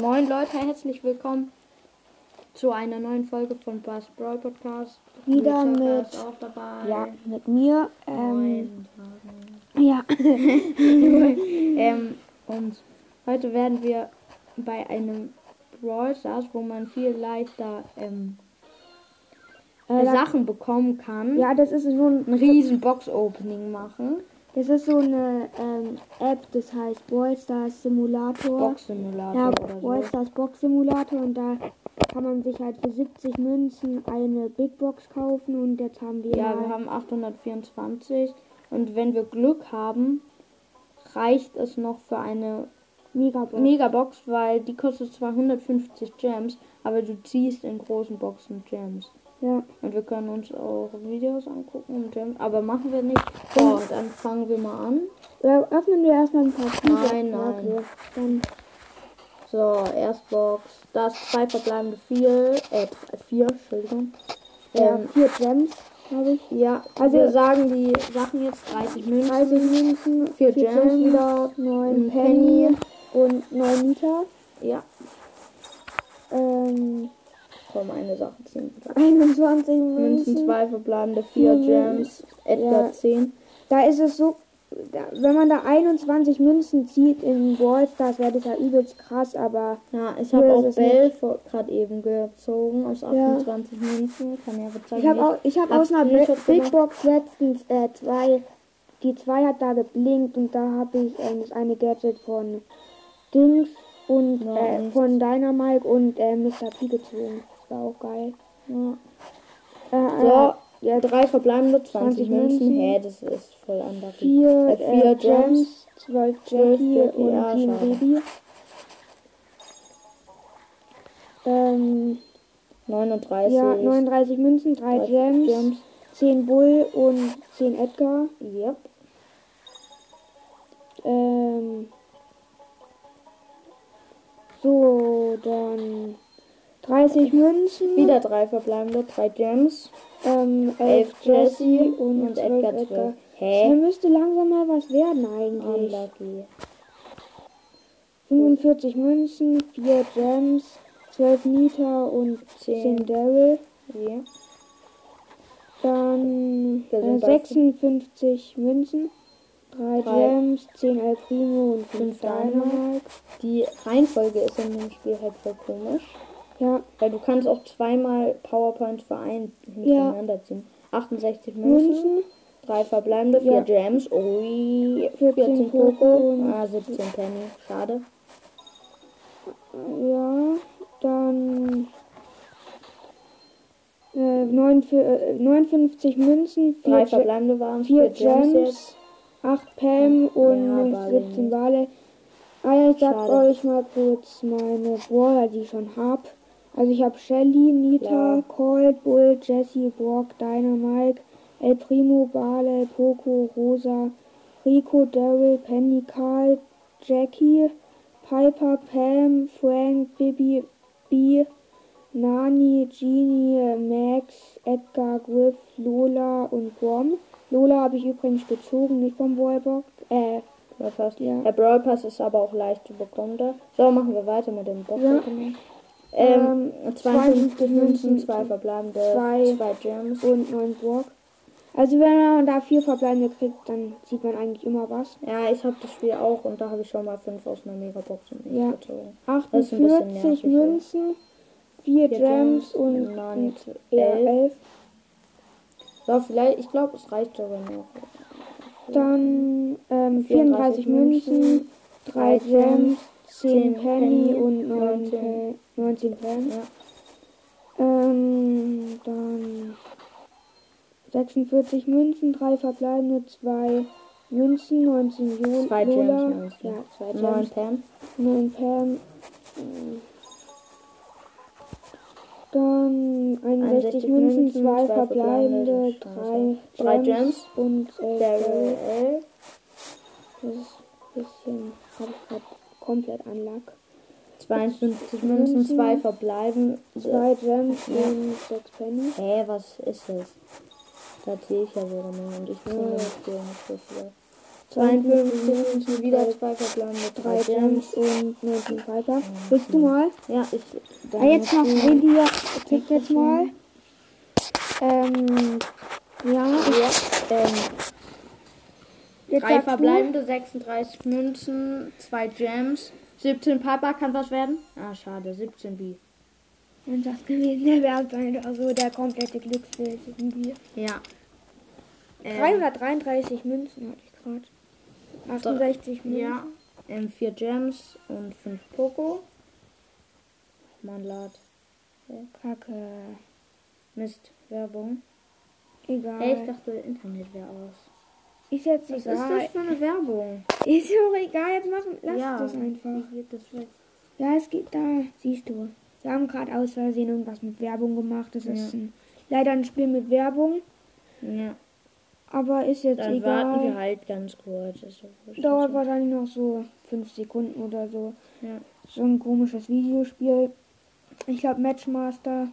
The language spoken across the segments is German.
Moin Leute, herzlich willkommen zu einer neuen Folge von Bass Brawl Podcast. Wieder mit-. Ja, mit mir. Ähm, ja. ähm, und heute werden wir bei einem Brawl Stars, wo man viel leichter ähm, Äh, Sachen bekommen kann, ja, das ist so ein, ein riesen Box-Opening machen. Das ist so eine ähm, App, das heißt Brawl Stars Simulator. Box-Simulator ja, oder Brawl so. Box Simulator und da kann man sich halt für 70 Münzen eine Big Box kaufen und jetzt haben wir Ja, wir haben 824 und wenn wir Glück haben, reicht es noch für eine Megabox. Megabox, weil die kostet zwar 150 Gems, aber du ziehst in großen Boxen Gems. Ja. Und wir können uns auch Videos angucken und Gems, aber machen wir nicht. So, dann fangen wir mal an. ja, öffnen wir erstmal ein paar Spiele. Nein, nein. Okay. So, Erstbox. Da ist zwei verbleibende vier, äh, vier, Entschuldigung. ja, Ähm, vier Gems habe ich. ja, Also- wir sagen die Sachen jetzt 30 Münzen. 30 Münzen, Vier Gems wieder, 9 ein Penny, Penny. und 9 Liter. Ja, Ähm, komm, eine Sache ziehen. 21 Münzen, Münzen. zwei verbleibende, vier Vier Gems, Edgar Ja. 10. Da ist es so, da, wenn man da 21 Münzen zieht in Brawl Stars, wäre das ja übelst krass, aber Ja, ich habe auch Bell gerade eben gezogen aus 28 Münzen. Kann ja bezeichnen. ich habe auch, ich habe hab aus einer Big gemacht. Box letztens äh, zwei, die zwei hat da geblinkt und da habe ich äh, das eine Gadget von Dings und Ja, äh, von Dynamite und äh, Mr. P gezogen. Das war auch geil. Ja. Äh, So, ja, drei verbleibende 20, 20 Münzen. Münzen. Hä, das ist voll anders. vier, Äh, vier äh, Gems, Gems, 12 12 Jackie, Jackie, und ja. Baby. Ähm, 39. ja, 39 Münzen, 3 drei Gems, Gems. 10 Bull und 10 Edgar. Yep. Ähm, so, dann 30 Münzen, Wieder drei verbleibende, drei Gems. ähm, 11 11 Jesse und, und 12 Edgar Edgar. 12. Da Hä? müsste langsam mal was werden eigentlich. Unlucky. 45 Münzen, 4 Gems, 12 Nita und 10 10. Daryl. Ja. Dann äh, sind bei 56 Münzen, 3 Drei. Gems, 10 El Primo und 5 Fünf Dynamite. Dynamite. Die Reihenfolge ist in dem Spiel halt voll komisch. Ja, Weil du kannst auch zweimal PowerPoint vereint hintereinander ziehen. 68 Münzen, Münzen, drei verbleibende, vier Ja. Gems, ui, 14 14 Poco Poco, und- ah, 17 Penny, schade. ja, dann äh, 9 für, äh, 59 Münzen, 4 Drei Ge verbleibende waren, vier vier Gems Gems, jetzt. 8 Pam und Ja, Barley 17 nicht. Bale. Ah, ich sag euch mal kurz meine Brawler, die ich schon hab. Also ich habe Shelly, Nita, Ja. Colt, Bull, Jesse, Brock, Dynamite, El Primo, Barley, Poco, Rosa, Rico, Daryl, Penny, Karl, Jackie, Piper, Pam, Frank, Bibi, B, Nani, Genie, Max, Edgar, Griff, Lola und Grom. Lola habe ich übrigens gezogen, nicht vom Wallbox. Äh, Brawl Pass. Ja. Der Brawl Pass ist aber auch leicht zu bekommen da. So, machen wir weiter mit dem Box Ja. Ähm, 52 Münzen, Münzen, zwei verbleibende, zwei- zwei Gems. und 9 Brock. Also wenn man da vier verbleibende kriegt, dann sieht man eigentlich immer was. Ja, ich habe das Spiel auch und da habe ich schon mal fünf aus einer Megabox und Ja. gezogen. Das ist ein bisschen 48 nervig, ja. Münzen, 4 Vier Gems und Nani und- zu ja, elf. 11. So, vielleicht, ich glaube, es reicht sogar noch. Dann ähm, 34 34 Münzen, 3 drei Gems, 10 10 Penny Penny und 9 19. Pe- 19 Pam. Ja. Ähm, dann 46 Münzen, 3 verbleibende, 2 Münzen, 19 Jo Zwei Gems, Lola. meinst du? Ja, 2 Neun Gems, Pam. 9 Pam. Dann 61 Münzen, 2 verbleibende, 3 Drei Gems, Gems. und 11 Daryl Daryl. elf. Das ist ein bisschen, habe ich komplett anlag. 52 Münzen, Münzen. zwei verbleiben. 2 Gems Ja. und 6 Penny. Hä, was ist es? Da zähle ich ja sogar noch und ich zähle Ja. nicht so viel. 52 Münzen, wieder zwei verbleibende, drei drei Gems Gems. und 19 Piper. Willst du mal? Ja, ich. Ah, jetzt noch tipp jetzt mal. Ähm, ja, Ja, ähm, jetzt drei sagst du. verbleibende, 36 Münzen, zwei Gems. 17 Piper kann was werden? Ah, schade, 17 B. Und das gewesen, der wäre einfach so der komplette irgendwie. Ja. Ähm, 333 Münzen hatte ich gerade. 68 Münzen. Ja. Ähm, vier Gems und fünf Poco. Man lad. Kacke. Mist, Werbung. Egal. Hey, ich dachte, Internet wäre aus. Ist jetzt Was ist egal. das für eine Werbung? Ist doch egal, jetzt machen. Lass ja, das einfach. Geht das weg? Ja, es geht da. Siehst du. Wir haben gerade aus Versehen irgendwas mit Werbung gemacht. Das ist Ja. ein, leider ein Spiel mit Werbung. Ja. Aber ist jetzt Dann egal. warten wir halt ganz kurz. Ist so wurscht. Dauert wahrscheinlich noch so 5 Sekunden oder so. Ja. So ein komisches Videospiel. Ich glaube Matchmaster.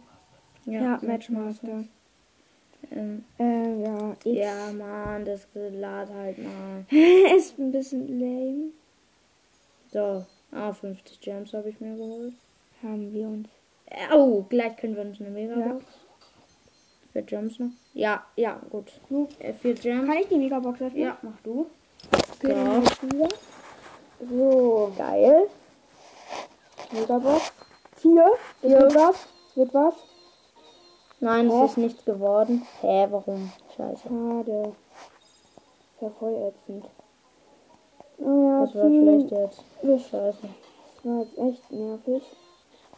Ja, Matchmaster. Ähm, Äh, ja, X. ja, Mann, das lad halt mal. ist ein bisschen lame. So, ah, 50 Gems habe ich mir geholt. Haben wir uns. Äh, Oh, gleich können wir uns eine Megabox. Ja. Vier Gems noch? Ja, ja, gut. So, Äh, vier Gems. kann ich die Megabox öffnen? Ja, mach du. Jetzt wieder. So, geil. Megabox. Vier. Das Vier. wird was. Wird was. Nein, Hä? es ist nichts geworden. Hä, warum? Scheiße. Schade. Ist ja voll ätzend. Oh ja, Das war schlecht jetzt. Das Scheiße. war jetzt echt nervig.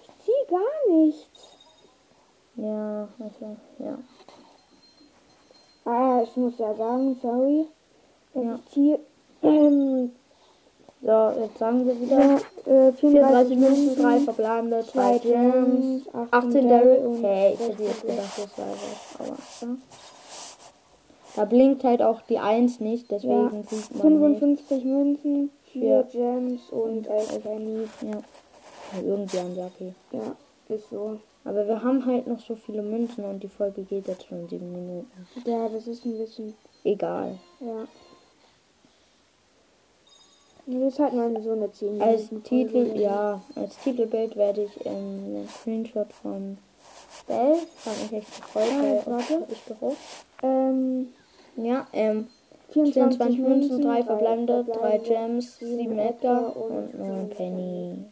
Ich zieh gar nichts. Ja, also, ja. Ah, ich muss ja sagen, sorry. Ja. Ich ziehe ähm, So, jetzt sagen wir wieder. ja, äh, 34 Münzen, 3 verbleibende, 2 zwei Gems, Gems, 18 Daryl Hey, ich hätte jetzt 16 gedacht, das war was. Aber ja. Da blinkt halt auch die 1 nicht, Ja, deswegen sieht man nicht. 55 Münzen, 4 Ja. Gems und 11 Penny. Ja. ja. Irgendwie ein Lucky. Ja, ist so. Aber wir haben halt noch so viele Münzen und die Folge geht jetzt schon 7 Minuten. Ja, das ist ein bisschen, Egal. ja. Das ist halt mal so eine 10 Als Titel, ja, als Titelbild werde ich ähm, einen Screenshot von Bell. Hat mich echt gefreut, Ah, weil warte. ich geraucht. Ähm, Ja, ähm, 24 24 Münzen, 3 drei verbleibende, 3 verbleibende, Gems, sieben 7 Edgar und und 9 fünf Penny.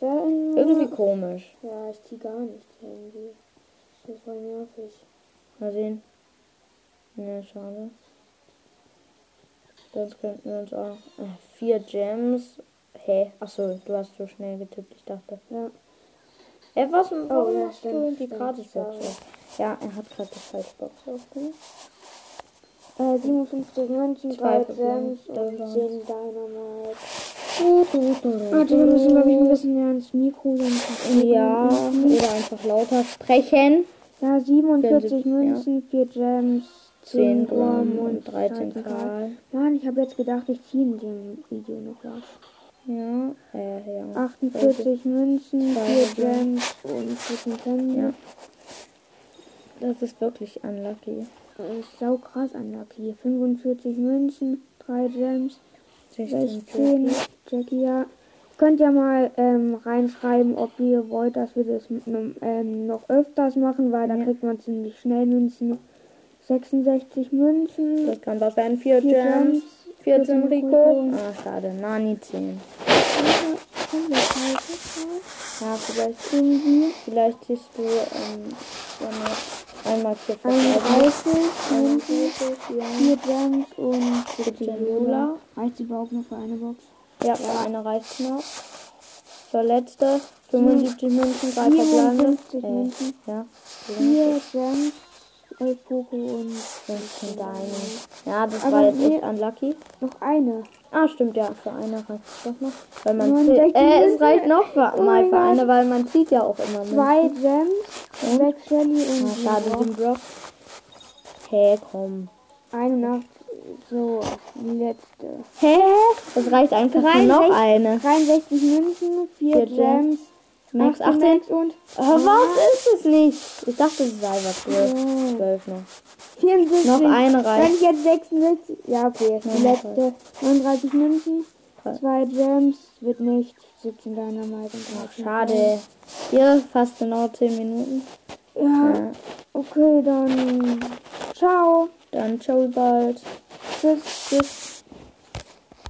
Wenn- Irgendwie komisch. Ja, ich zieh gar nichts irgendwie. Das ist voll nervig. Mal sehen. Ne, schade. Sonst könnten wir uns auch. Äh, 4 Gems. Hä? Achso, du hast so schnell getippt, ich dachte. Ja. Hä, was? Warum ja, machst du stimmt, die stimmt, Gratisbox auf? Ja, er hat gerade die falsche Box aufgemacht. Äh, 57 Münzen, Zwei 3 verbleibende, Gems und Dynamite. 10 Dynamite. Warte, wir müssen, glaube ich, ein bisschen näher ans Mikro, Ja, oder einfach lauter sprechen. Ja, 47 Ja. Münzen, 4 Gems, 10 10 Gramm und 13 Karl. Mann, ich habe jetzt gedacht, ich ziehe in dem Video noch was. Ja, äh, ja. 48 Münzen, Zwei 4 Gems. Und 14 Penny. Ja. Das ist wirklich unlucky. Das ist sau krass unlucky. 45 Münzen, 3 Gems, 16 16 Jackie, ja. Könnt ihr mal ähm, reinschreiben, ob ihr wollt, dass wir das ähm, noch öfters machen, weil da Ja. kriegt man ziemlich schnell Münzen. 66 Münzen, Das kann was sein. 4 4 Gems, Gems, 14 14 Rico. Ah, schade. Nani 10. Kommt das heißt Ja, vielleicht, irgendwie vielleicht siehst du, ähm, einmal hier vorbei 31 Münzen, 41, ja. 4 Gems und 17 17 Lola. Lola. Reicht überhaupt noch für eine Box? Ja, für eine reicht noch. Zur letzte. 75 Münzen, 3 verbleibende. 57 Äh, Münzen, ja. 4 Gems, 11 Poco und 15 Deine. Ja, das Aber war jetzt wir- echt unlucky. noch eine. Ah, stimmt, ja, für eine reicht es doch noch. Weil man 69 äh, es reicht noch für, Oh mal für Gott. eine, weil man zieht ja auch immer mit. Zwei Gems, 6 Shelly Ah, und schade, sieben den Brock. Hä, komm. eine Nacht. So, die letzte. Hä? Das reicht einfach für noch 63 eine. 63 Münzen, 4 Vier Gems, Max 18 18. Max und Aber was ist es nicht? Ich dachte, es sei was 12. Ja. 12 noch. 74. Noch eine Wenn reicht. ich jetzt 76. Ja, okay. Die Ja, letzte. 39 Münzen. Zwei Gems. Wird nicht. 17 Dynamite 13. Schade. Hier fast genau 10 Minuten. Ja, Ja. okay, dann. Ciao. Dann ciao bald. Tschüss. Tschüss.